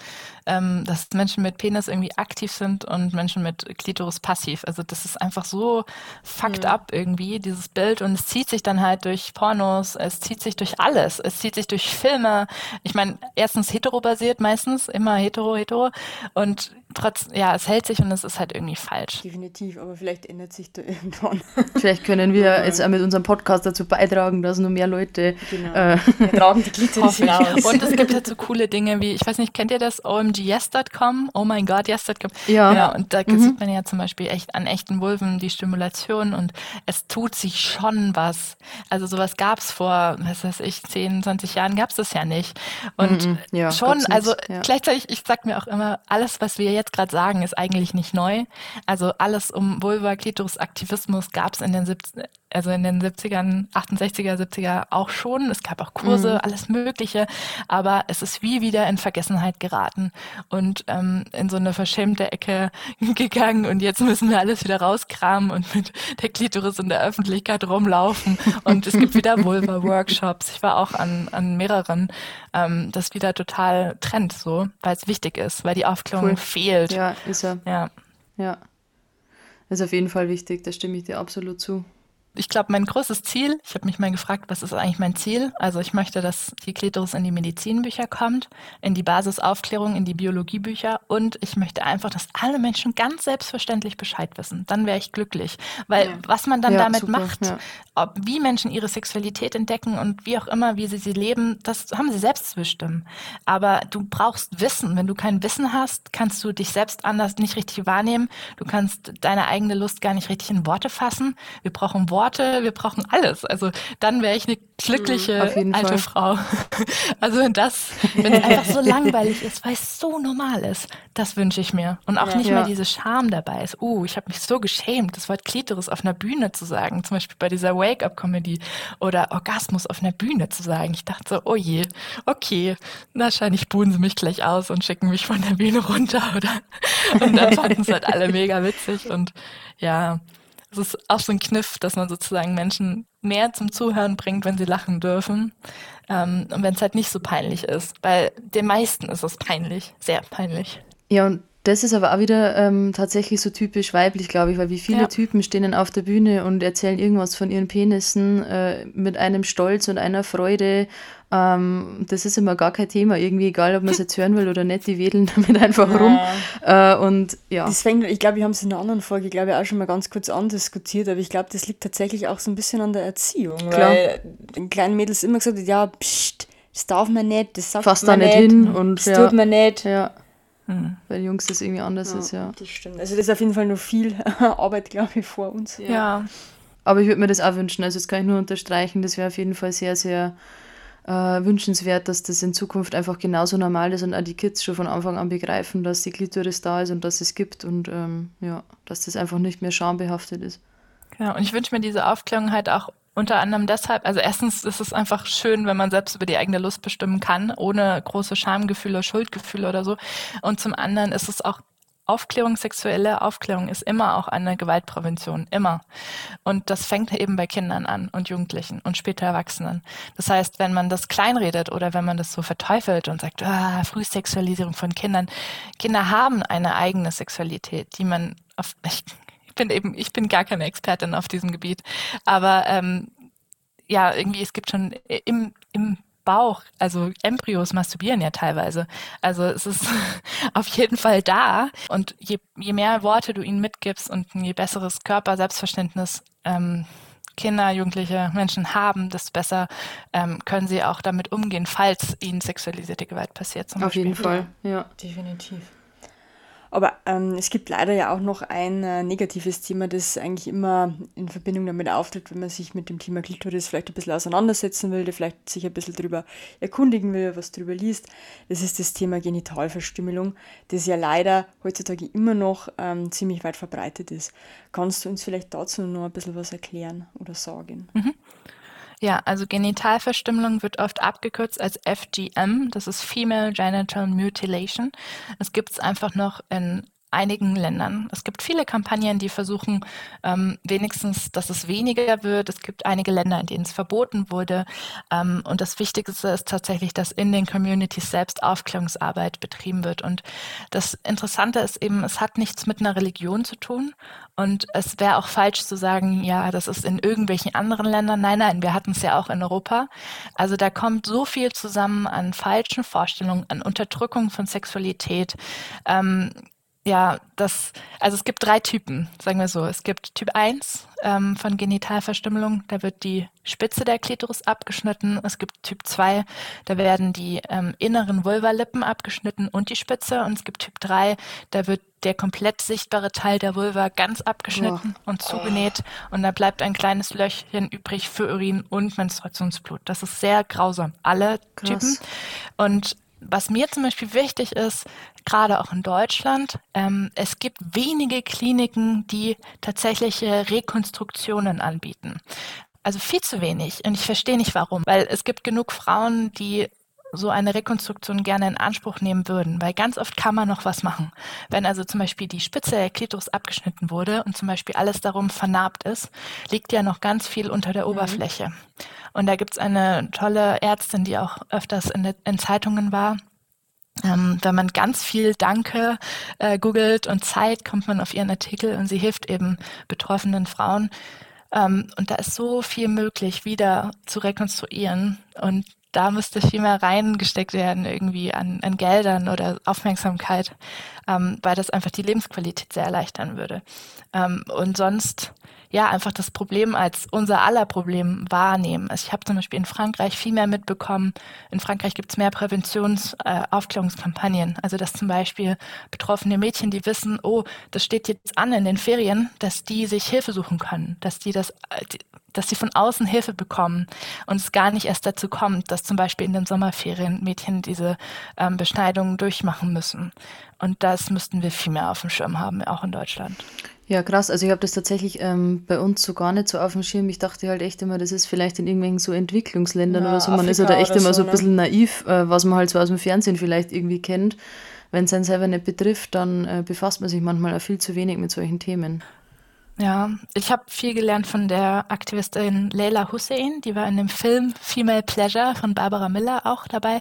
ähm, dass Menschen mit Penis irgendwie aktiv sind und Menschen mit Klitoris passiv. Also das ist einfach so fucked up irgendwie, dieses Bild. Und es zieht sich dann halt durch Pornos, es zieht sich durch alles. Es zieht sich durch Filme. Ich meine, erstens hetero-basiert meistens, immer hetero, hetero. Und trotz, ja, es hält sich und es ist halt irgendwie falsch. Definitiv, aber vielleicht ändert sich da irgendwann. Vielleicht können wir jetzt auch mit unserem Podcast dazu beitragen, dass nur mehr Leute Genau. äh, Wir tragen die Klitoris hinaus. Und es gibt halt so coole Dinge wie, ich weiß nicht, kennt ihr das? omgyes.com? Oh mein Gott, yes.com. Ja. Genau, und da sieht man ja zum Beispiel echt an echten Vulven die Stimulation und es tut sich schon was. Also sowas gab es vor, was weiß ich, 10, 20 Jahren gab es das ja nicht. Und Mhm, ja, schon, also ja. gleichzeitig, ich sag mir auch immer, alles, was wir jetzt gerade sagen, ist eigentlich nicht neu. Also alles um Vulva, Klitoris, Aktivismus gab es in den 70 also in den 70ern, 68er, 70er auch schon. Es gab auch Kurse, Mhm. alles Mögliche. Aber es ist wie wieder in Vergessenheit geraten und ähm, in so eine verschämte Ecke gegangen. Und jetzt müssen wir alles wieder rauskramen und mit der Klitoris in der Öffentlichkeit rumlaufen. Und es gibt wieder Vulva-Workshops. Ich war auch an, an mehreren. Ähm, das wieder total Trend so, weil es wichtig ist, weil die Aufklärung Cool. fehlt. ja, ist er. ja. Ja. Ist auf jeden Fall wichtig, da stimme ich dir absolut zu. Ich glaube, mein größtes Ziel, ich habe mich mal gefragt, was ist eigentlich mein Ziel? Also ich möchte, dass die Klitoris in die Medizinbücher kommt, in die Basisaufklärung, in die Biologiebücher und ich möchte einfach, dass alle Menschen ganz selbstverständlich Bescheid wissen. Dann wäre ich glücklich. Weil was man dann Ja, damit super, macht, ja. Ob, wie Menschen ihre Sexualität entdecken und wie auch immer, wie sie sie leben, das haben sie selbst zu bestimmen. Aber du brauchst Wissen. Wenn du kein Wissen hast, kannst du dich selbst anders nicht richtig wahrnehmen. Du kannst deine eigene Lust gar nicht richtig in Worte fassen. Wir brauchen Worte, wir brauchen alles. Also dann wäre ich eine glückliche Mhm, alte Fall. Frau. Also wenn das, wenn es einfach so langweilig ist, weil es so normal ist, das wünsche ich mir. Und auch nicht Ja. mehr diese Scham dabei ist. Uh, ich habe mich so geschämt, das Wort Klitoris auf einer Bühne zu sagen, zum Beispiel bei dieser Wake-up-Comedy oder Orgasmus auf einer Bühne zu sagen. Ich dachte so, oh je, okay, wahrscheinlich buhen sie mich gleich aus und schicken mich von der Bühne runter, oder? Und dann fanden es halt alle mega witzig und ja, es ist auch so ein Kniff, dass man sozusagen Menschen mehr zum Zuhören bringt, wenn sie lachen dürfen. Ähm, und wenn es halt nicht so peinlich ist. Weil den meisten ist es peinlich, sehr peinlich. Ja, und das ist aber auch wieder ähm, tatsächlich so typisch weiblich, glaube ich, weil wie viele Ja. Typen stehen dann auf der Bühne und erzählen irgendwas von ihren Penissen äh, mit einem Stolz und einer Freude. Ähm, das ist immer gar kein Thema, irgendwie egal, ob man es jetzt hören will oder nicht, die wedeln damit einfach rum. Äh, und ja, Das fängt, ich glaube, wir haben es in einer anderen Folge, glaube ich, auch schon mal ganz kurz andiskutiert, aber ich glaube, das liegt tatsächlich auch so ein bisschen an der Erziehung. Klar. Weil den kleinen Mädels immer gesagt ja, pst, das darf man nicht, das sagt Fass da man nicht hin und das ja. tut man nicht. ja. Weil Jungs das irgendwie anders ist, ja. Das stimmt. Also das ist auf jeden Fall noch viel Arbeit, glaube ich, vor uns. Ja. Aber ich würde mir das auch wünschen. Also das kann ich nur unterstreichen. Das wäre auf jeden Fall sehr, sehr äh, wünschenswert, dass das in Zukunft einfach genauso normal ist und auch die Kids schon von Anfang an begreifen, dass die Klitoris da ist und dass es gibt und ähm, ja, dass das einfach nicht mehr schambehaftet ist. Genau, und ich wünsche mir diese Aufklärung halt auch unter anderem deshalb, also erstens ist es einfach schön, wenn man selbst über die eigene Lust bestimmen kann, ohne große Schamgefühle, Schuldgefühle oder so. Und zum anderen ist es auch Aufklärung, sexuelle Aufklärung ist immer auch eine Gewaltprävention, immer. Und das fängt eben bei Kindern an und Jugendlichen und später Erwachsenen. Das heißt, wenn man das kleinredet oder wenn man das so verteufelt und sagt, ah, Frühsexualisierung von Kindern, Kinder haben eine eigene Sexualität, die man auf, ich, ich bin eben, ich bin gar keine Expertin auf diesem Gebiet, aber ähm, ja, irgendwie, es gibt schon im, im Bauch, also Embryos masturbieren ja teilweise. Also es ist auf jeden Fall da. Und je, je mehr Worte du ihnen mitgibst und ein je besseres Körper-Selbstverständnis ähm, Kinder, Jugendliche, Menschen haben, desto besser ähm, können sie auch damit umgehen, falls ihnen sexualisierte Gewalt passiert. Zum Auf Beispiel. jeden Fall, ja. Definitiv. Aber ähm, es gibt leider ja auch noch ein äh, negatives Thema, das eigentlich immer in Verbindung damit auftritt, wenn man sich mit dem Thema Klitoris vielleicht ein bisschen auseinandersetzen will, vielleicht sich ein bisschen drüber erkundigen will, was drüber liest. Das ist das Thema Genitalverstümmelung, das ja leider heutzutage immer noch ähm, ziemlich weit verbreitet ist. Kannst du uns vielleicht dazu noch ein bisschen was erklären oder sagen? Ja, also Genitalverstümmelung wird oft abgekürzt als FGM, das ist Female Genital Mutilation. Es gibt es einfach noch in einigen Ländern. Es gibt viele Kampagnen, die versuchen, ähm, wenigstens, dass es weniger wird. Es gibt einige Länder, in denen es verboten wurde. Ähm, und das Wichtigste ist tatsächlich, dass in den Communities selbst Aufklärungsarbeit betrieben wird. Und das Interessante ist eben, es hat nichts mit einer Religion zu tun. Und es wäre auch falsch zu sagen, ja, das ist in irgendwelchen anderen Ländern. Nein, nein, wir hatten es ja auch in Europa. Also da kommt so viel zusammen an falschen Vorstellungen, an Unterdrückung von Sexualität. Ähm, ja, das, also es gibt drei Typen, sagen wir so. Es gibt Typ 1 ähm, von Genitalverstümmelung, da wird die Spitze der Klitoris abgeschnitten. Es gibt Typ 2, da werden die ähm, inneren Vulvalippen abgeschnitten und die Spitze. Und es gibt Typ 3, da wird der komplett sichtbare Teil der Vulva ganz abgeschnitten und zugenäht. Und da bleibt ein kleines Löchchen übrig für Urin und Menstruationsblut. Das ist sehr grausam. Alle Krass. Typen. Und was mir zum Beispiel wichtig ist, gerade auch in Deutschland, ähm, es gibt wenige Kliniken, die tatsächliche Rekonstruktionen anbieten. Also viel zu wenig. Und ich verstehe nicht warum. Weil es gibt genug Frauen, die so eine Rekonstruktion gerne in Anspruch nehmen würden, weil ganz oft kann man noch was machen. Wenn also zum Beispiel die Spitze der Klitoris abgeschnitten wurde und zum Beispiel alles darum vernarbt ist, liegt ja noch ganz viel unter der Oberfläche. Und da gibt's eine tolle Ärztin, die auch öfters in, in Zeitungen war. Ähm, wenn man ganz viel Danke äh, googelt und Zeit, kommt man auf ihren Artikel und sie hilft eben betroffenen Frauen. Ähm, und da ist so viel möglich, wieder zu rekonstruieren. Und da müsste viel mehr reingesteckt werden, irgendwie an, an Geldern oder Aufmerksamkeit, ähm, weil das einfach die Lebensqualität sehr erleichtern würde. Ähm, und sonst, ja, einfach das Problem als unser aller Problem wahrnehmen. Also ich habe zum Beispiel in Frankreich viel mehr mitbekommen. In Frankreich gibt es mehr Präventions-, äh. Also dass zum Beispiel betroffene Mädchen, die wissen, oh, das steht jetzt an in den Ferien, dass die sich Hilfe suchen können, dass die das, äh, dass sie von außen Hilfe bekommen und es gar nicht erst dazu kommt, dass zum Beispiel in den Sommerferien Mädchen diese ähm, Beschneidungen durchmachen müssen. Und das müssten wir viel mehr auf dem Schirm haben, auch in Deutschland. Ja, krass. Also ich habe das tatsächlich ähm, bei uns so gar nicht so auf dem Schirm. Ich dachte halt echt immer, das ist vielleicht in irgendwelchen so Entwicklungsländern Ja, oder so. Man ist Afrika oder echt oder immer so, so ein ne? bisschen naiv, äh, was man halt so aus dem Fernsehen vielleicht irgendwie kennt. Wenn es einen selber nicht betrifft, dann äh, befasst man sich manchmal auch viel zu wenig mit solchen Themen. Ja, ich habe viel gelernt von der Aktivistin Leila Hussein, die war in dem Film Female Pleasure von Barbara Miller auch dabei.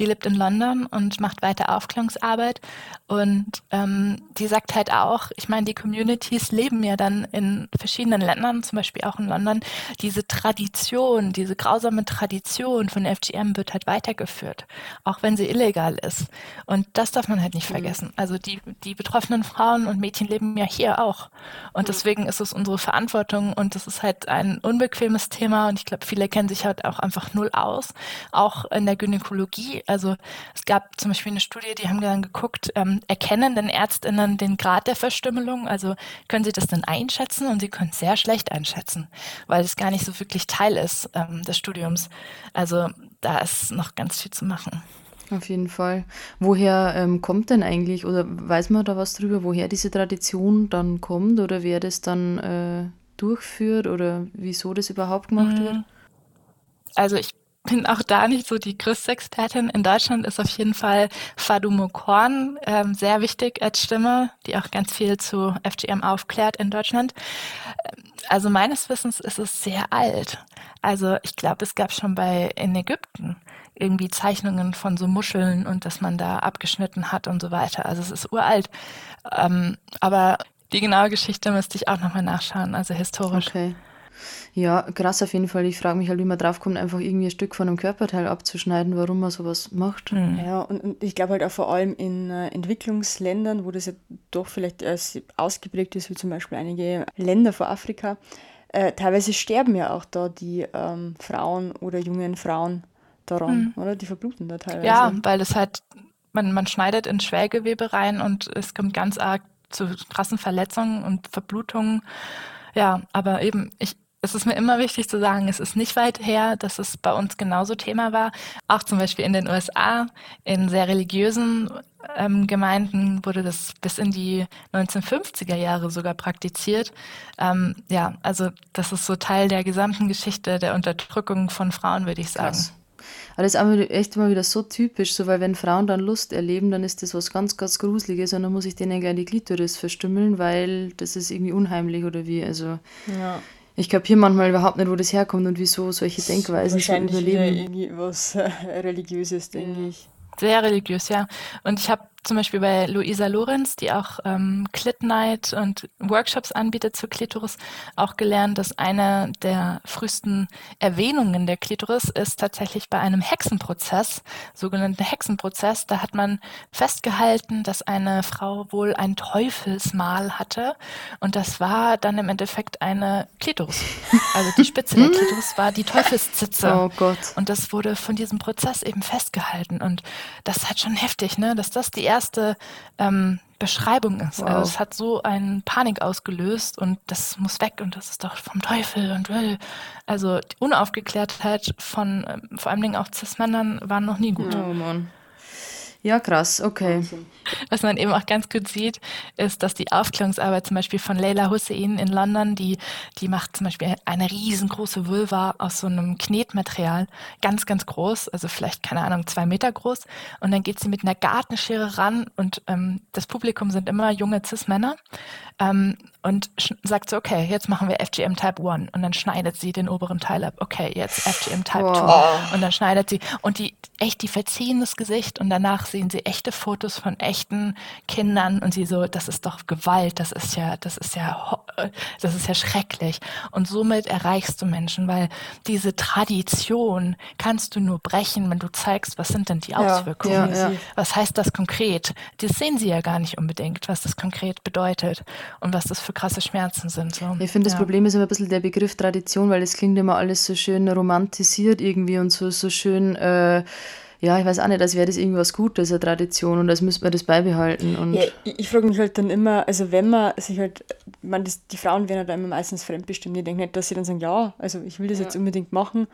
Die lebt in London und macht weiter Aufklärungsarbeit. Und ähm, die sagt halt auch, ich meine, die Communities leben ja dann in verschiedenen Ländern, zum Beispiel auch in London, diese Tradition, diese grausame Tradition von FGM wird halt weitergeführt, auch wenn sie illegal ist. Und das darf man halt nicht mhm. vergessen. Also die, die betroffenen Frauen und Mädchen leben ja hier auch. Und mhm. deswegen ist es unsere Verantwortung und es ist halt ein unbequemes Thema und ich glaube, viele kennen sich halt auch einfach null aus, auch in der Gynäkologie. Also es gab zum Beispiel eine Studie, die haben dann geguckt, ähm, erkennen denn Ärztinnen den Grad der Verstümmelung? Also können sie das denn einschätzen? Und sie können es sehr schlecht einschätzen, weil es gar nicht so wirklich Teil ist ähm, des Studiums. Also da ist noch ganz viel zu machen. Auf jeden Fall. Woher ähm, kommt denn eigentlich, oder weiß man da was drüber, woher diese Tradition dann kommt oder wer das dann äh, durchführt oder wieso das überhaupt gemacht mhm. wird? Also ich bin auch da nicht so die größte Expertin. In Deutschland ist auf jeden Fall Fadumo Korn ähm, sehr wichtig als Stimme, die auch ganz viel zu FGM aufklärt in Deutschland. Ähm, also meines Wissens ist es sehr alt. Also ich glaube, es gab schon bei in Ägypten irgendwie Zeichnungen von so Muscheln und dass man da abgeschnitten hat und so weiter. Also es ist uralt. Ähm, aber die genaue Geschichte müsste ich auch nochmal nachschauen, also historisch. Okay. Ja, krass auf jeden Fall. Ich frage mich halt, wie man draufkommt, einfach irgendwie ein Stück von einem Körperteil abzuschneiden, warum man sowas macht. Mhm. Ja, und, und, ich glaube halt auch vor allem in äh, Entwicklungsländern, wo das ja doch vielleicht äh, ausgeprägt ist, wie zum Beispiel einige Länder vor Afrika, äh, teilweise sterben ja auch da die ähm, Frauen oder jungen Frauen daran, mhm. oder? Die verbluten da teilweise. Ja, weil es halt, man, man schneidet in Schwellgewebe rein und es kommt ganz arg zu krassen Verletzungen und Verblutungen. Ja, aber eben, ich, es ist mir immer wichtig zu sagen, es ist nicht weit her, dass es bei uns genauso Thema war. Auch zum Beispiel in den USA, in sehr religiösen ähm, Gemeinden wurde das bis in die 1950er Jahre sogar praktiziert. Ähm, ja, also das ist so Teil der gesamten Geschichte der Unterdrückung von Frauen, würde ich sagen. Krass. Aber das ist auch echt immer wieder so typisch, so weil wenn Frauen dann Lust erleben, dann ist das was ganz, ganz Gruseliges und dann muss ich denen gleich die Klitoris verstümmeln, weil das ist irgendwie unheimlich oder wie. Also ja. Ich kapiere manchmal überhaupt nicht, wo das herkommt und wieso solche Denkweisen schon überleben. irgendwie was äh, Religiöses, denke ja. ich. Sehr religiös, ja. Und ich habe zum Beispiel bei Luisa Lorenz, die auch ähm, Clit Night und Workshops anbietet zur Klitoris, auch gelernt, dass eine der frühesten Erwähnungen der Klitoris ist tatsächlich bei einem Hexenprozess, sogenannten Hexenprozess. Da hat man festgehalten, dass eine Frau wohl ein Teufelsmal hatte und das war dann im Endeffekt eine Klitoris. Also die Spitze der Klitoris war die Teufelszitze. Oh Gott. Und das wurde von diesem Prozess eben festgehalten und das ist halt schon heftig, ne, dass das die erste erste ähm, Beschreibung ist. Also wow. Also es hat so eine Panik ausgelöst und das muss weg und das ist doch vom Teufel und will. Also die Unaufgeklärtheit von ähm, vor allen Dingen auch Cis-Männern war noch nie gut. Oh Mann. Ja, krass, okay. Was man eben auch ganz gut sieht, ist, dass die Aufklärungsarbeit zum Beispiel von Leila Hussein in London, die, die macht zum Beispiel eine riesengroße Vulva aus so einem Knetmaterial, ganz, ganz groß, also vielleicht, keine Ahnung, zwei Meter groß. Und dann geht sie mit einer Gartenschere ran und ähm, das Publikum sind immer junge Cis-Männer. Ähm, und sagt so, okay, jetzt machen wir FGM Type 1 und dann schneidet sie den oberen Teil ab. Okay, jetzt FGM Type 2 wow. und dann schneidet sie und die echt, die verziehen das Gesicht und danach sehen sie echte Fotos von echten Kindern und sie so, das ist doch Gewalt, das ist ja, das ist ja, das ist ja schrecklich und somit erreichst du Menschen, weil diese Tradition kannst du nur brechen, wenn du zeigst, was sind denn die Auswirkungen, ja, ja, ja. was heißt das konkret? Das sehen sie ja gar nicht unbedingt, was das konkret bedeutet und was das für krasse Schmerzen sind. So. Ich finde, das Problem ist immer ein bisschen der Begriff Tradition, weil es klingt immer alles so schön romantisiert irgendwie und so, so schön, äh, ja, ich weiß auch nicht, als wäre das irgendwas Gutes, eine Tradition und als müsste man das beibehalten. Und ja, ich, ich frage mich halt dann immer, also wenn man sich halt, man, das, die Frauen werden halt immer meistens fremdbestimmt. Ich denke nicht, dass sie dann sagen, ja, also ich will das ja. jetzt unbedingt machen.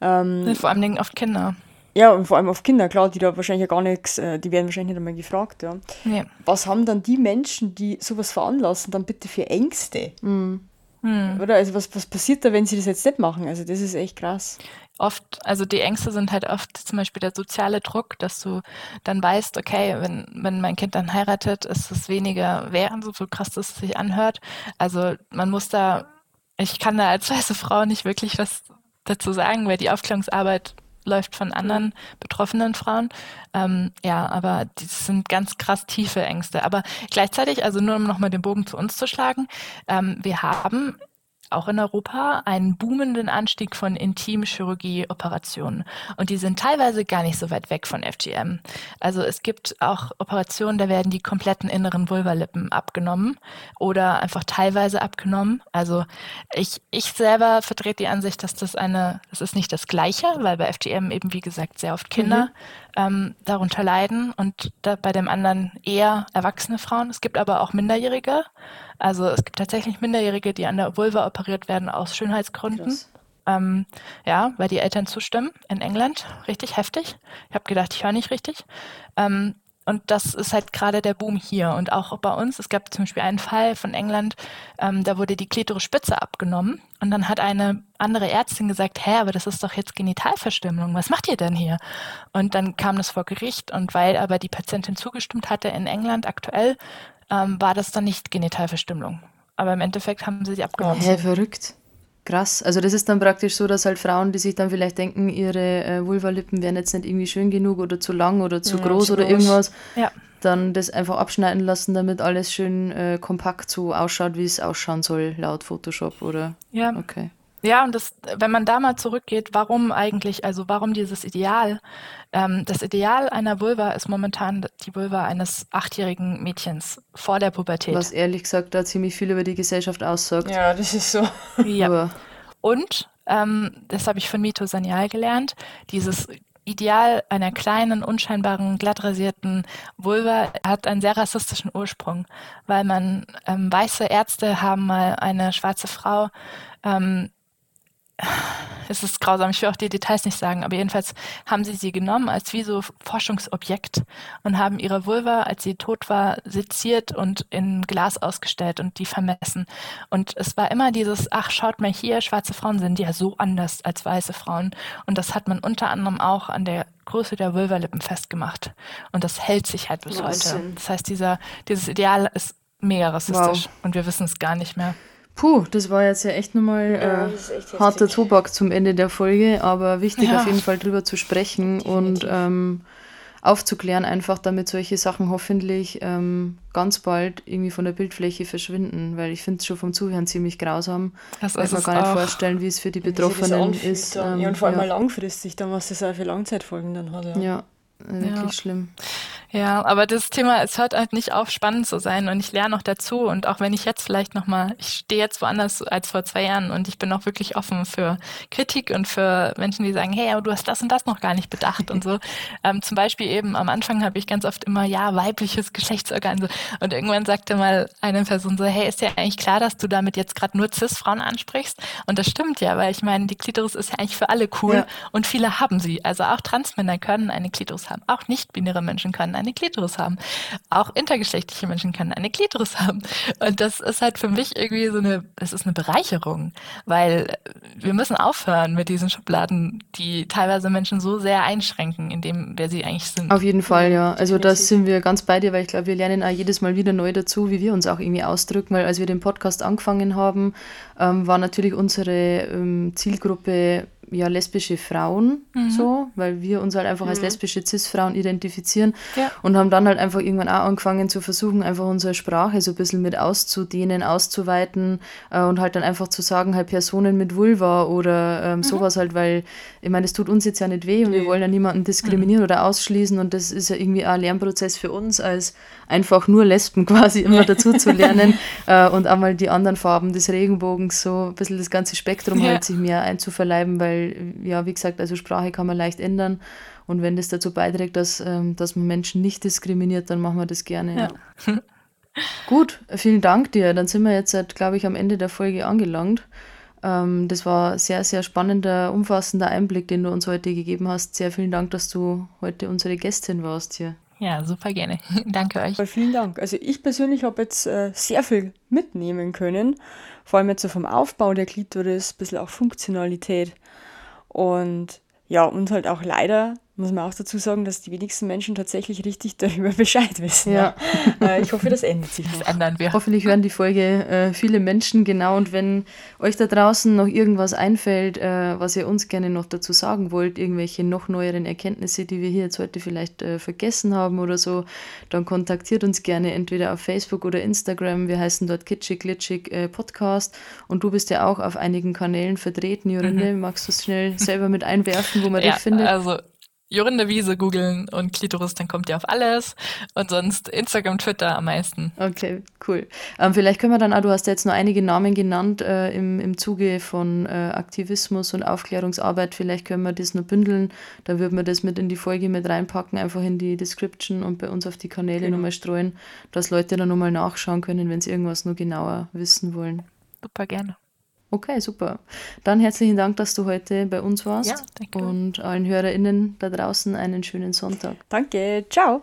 Ähm, vor allem auf Kinder. Ja, und vor allem auf Kinder, klar, die da wahrscheinlich ja gar nichts, äh, die werden wahrscheinlich nicht einmal gefragt, ja. ja. Was haben dann die Menschen, die sowas veranlassen, dann bitte für Ängste? Mhm. Oder? Also was, was passiert da, wenn sie das jetzt nicht machen? Also das ist echt krass. Oft, also die Ängste sind halt oft zum Beispiel der soziale Druck, dass du dann weißt, okay, wenn, wenn mein Kind dann heiratet, ist es weniger während, so krass das sich anhört. Also man muss da, ich kann da als weiße Frau nicht wirklich was dazu sagen, weil die Aufklärungsarbeit läuft von anderen betroffenen Frauen. Ähm, ja, aber das sind ganz krass tiefe Ängste. Aber gleichzeitig, also nur um nochmal den Bogen zu uns zu schlagen, ähm, wir haben auch in Europa einen boomenden Anstieg von Intimchirurgie-Operationen. Und die sind teilweise gar nicht so weit weg von FGM. Also es gibt auch Operationen, da werden die kompletten inneren Vulvalippen abgenommen oder einfach teilweise abgenommen. Also ich, ich selber vertrete die Ansicht, dass das eine, das ist nicht das Gleiche, weil bei FGM eben, wie gesagt, sehr oft Kinder mhm. ähm, darunter leiden und da bei dem anderen eher erwachsene Frauen. Es gibt aber auch Minderjährige. Also es gibt tatsächlich Minderjährige, die an der Vulva operiert werden aus Schönheitsgründen. Ähm, ja, weil die Eltern zustimmen in England. Richtig heftig. Ich habe gedacht, ich höre nicht richtig. Ähm, und das ist halt gerade der Boom hier. Und auch bei uns, es gab zum Beispiel einen Fall von England, ähm, da wurde die Klitorisspitze abgenommen. Und dann hat eine andere Ärztin gesagt, hä, aber das ist doch jetzt Genitalverstümmelung. Was macht ihr denn hier? Und dann kam das vor Gericht. Und weil aber die Patientin zugestimmt hatte in England aktuell, ähm, war das dann nicht Genitalverstümmelung. Aber im Endeffekt haben sie sie abgenommen. Hä, verrückt. Krass. Also das ist dann praktisch so, dass halt Frauen, die sich dann vielleicht denken, ihre äh, Vulvalippen wären jetzt nicht irgendwie schön genug oder zu lang oder zu ja, groß zu oder groß. irgendwas, ja. dann das einfach abschneiden lassen, damit alles schön äh, kompakt so ausschaut, wie es ausschauen soll, laut Photoshop, oder? Ja. Okay. Ja, und das, wenn man da mal zurückgeht, warum eigentlich, also warum dieses Ideal? Ähm, das Ideal einer Vulva ist momentan die Vulva eines achtjährigen Mädchens vor der Pubertät. Was ehrlich gesagt da ziemlich viel über die Gesellschaft aussagt. Ja, das ist so. Ja. Und, ähm, das habe ich von Mito Sanyal gelernt, dieses Ideal einer kleinen, unscheinbaren, glattrasierten Vulva hat einen sehr rassistischen Ursprung, weil man ähm, weiße Ärzte haben mal eine schwarze Frau ähm, es ist grausam, ich will auch die Details nicht sagen, aber jedenfalls haben sie sie genommen als wie so Forschungsobjekt und haben ihre Vulva, als sie tot war, seziert und in Glas ausgestellt und die vermessen. Und es war immer dieses, ach, schaut mal hier, schwarze Frauen sind ja so anders als weiße Frauen. Und das hat man unter anderem auch an der Größe der Vulvalippen festgemacht. Und das hält sich halt bis Was heute. Das heißt, dieser, dieses Ideal ist mega rassistisch wow. und wir wissen es gar nicht mehr. Puh, das war jetzt ja echt nochmal äh, ja, harter Tobak zum Ende der Folge, aber wichtig ja. auf jeden Fall drüber zu sprechen Definitiv. und ähm, aufzuklären, einfach damit solche Sachen hoffentlich ähm, ganz bald irgendwie von der Bildfläche verschwinden, weil ich finde es schon vom Zuhören ziemlich grausam. Das kann man gar nicht vorstellen, wie es für die Betroffenen ist. Ähm, ja, und vor allem ja. langfristig, dann was das auch für Langzeitfolgen dann hat. Ja, ja wirklich schlimm. Ja, aber das Thema, es hört halt nicht auf, spannend zu sein und ich lerne noch dazu und auch wenn ich jetzt vielleicht nochmal, ich stehe jetzt woanders als vor zwei Jahren und ich bin auch wirklich offen für Kritik und für Menschen, die sagen, hey, aber du hast das und das noch gar nicht bedacht und so. Ähm, zum Beispiel eben am Anfang habe ich ganz oft immer, ja, weibliches Geschlechtsorgan so. und irgendwann sagte mal eine Person so, hey, ist ja eigentlich klar, dass du damit jetzt gerade nur Cis-Frauen ansprichst und das stimmt ja, weil ich meine, die Klitoris ist ja eigentlich für alle cool ja. und viele haben sie. Also auch Transmänner können eine Klitoris haben, auch nicht-binäre Menschen können eine Klitoris haben. Auch intergeschlechtliche Menschen können eine Klitoris haben. Und das ist halt für mich irgendwie so eine, es ist eine Bereicherung, weil wir müssen aufhören mit diesen Schubladen, die teilweise Menschen so sehr einschränken, in dem, wer sie eigentlich sind. Auf jeden Fall, ja. Also das sind wir ganz bei dir, weil ich glaube, wir lernen auch jedes Mal wieder neu dazu, wie wir uns auch irgendwie ausdrücken, weil als wir den Podcast angefangen haben, ähm, war natürlich unsere ähm, Zielgruppe ja lesbische Frauen, mhm. so, weil wir uns halt einfach mhm. als lesbische Cis-Frauen identifizieren ja. und haben dann halt einfach irgendwann auch angefangen zu versuchen, einfach unsere Sprache so ein bisschen mit auszudehnen, auszuweiten äh, und halt dann einfach zu sagen, halt Personen mit Vulva oder ähm, mhm. sowas halt, weil ich meine, es tut uns jetzt ja nicht weh und nee. wir wollen ja niemanden diskriminieren mhm. oder ausschließen und das ist ja irgendwie auch ein Lernprozess für uns als einfach nur Lesben quasi immer dazu zu lernen äh, und einmal die anderen Farben des Regenbogens so ein bisschen das ganze Spektrum ja. halt sich mehr einzuverleiben, weil weil, ja, wie gesagt, also Sprache kann man leicht ändern. Und wenn das dazu beiträgt, dass, ähm, dass man Menschen nicht diskriminiert, dann machen wir das gerne. Ja. Ja. Gut, vielen Dank dir. Dann sind wir jetzt, glaube ich, am Ende der Folge angelangt. Ähm, das war sehr, sehr spannender, umfassender Einblick, den du uns heute gegeben hast. Sehr vielen Dank, dass du heute unsere Gästin warst hier. Ja, super gerne. Danke euch. Vielen Dank. Also ich persönlich habe jetzt äh, sehr viel mitnehmen können. Vor allem jetzt so vom Aufbau der Klitoris, ein bisschen auch Funktionalität. Und ja, und halt auch leider muss man auch dazu sagen, dass die wenigsten Menschen tatsächlich richtig darüber Bescheid wissen. Ja. Äh, ich hoffe, das ändert sich Das noch. ändern wir. Hoffentlich hören die Folge äh, viele Menschen genau. Und wenn euch da draußen noch irgendwas einfällt, äh, was ihr uns gerne noch dazu sagen wollt, irgendwelche noch neueren Erkenntnisse, die wir hier jetzt heute vielleicht äh, vergessen haben oder so, dann kontaktiert uns gerne entweder auf Facebook oder Instagram. Wir heißen dort Kitschig Glitschig äh, Podcast. Und du bist ja auch auf einigen Kanälen vertreten, Jorinde. Magst du es schnell selber mit einwerfen, wo man Ja, dich findet? also Jorinde Wiese googeln und Klitoris, dann kommt ihr auf alles. Und sonst Instagram, Twitter am meisten. Okay, cool. Ähm, vielleicht können wir dann auch, du hast ja jetzt nur einige Namen genannt äh, im, im Zuge von äh, Aktivismus und Aufklärungsarbeit. Vielleicht können wir das nur bündeln. Dann würden wir das mit in die Folge mit reinpacken, einfach in die Description und bei uns auf die Kanäle Genau. nochmal streuen, dass Leute dann nochmal nachschauen können, wenn sie irgendwas nur genauer wissen wollen. Super gerne. Okay, super. Dann herzlichen Dank, dass du heute bei uns warst. Ja, danke. Und allen HörerInnen da draußen einen schönen Sonntag. Danke, ciao.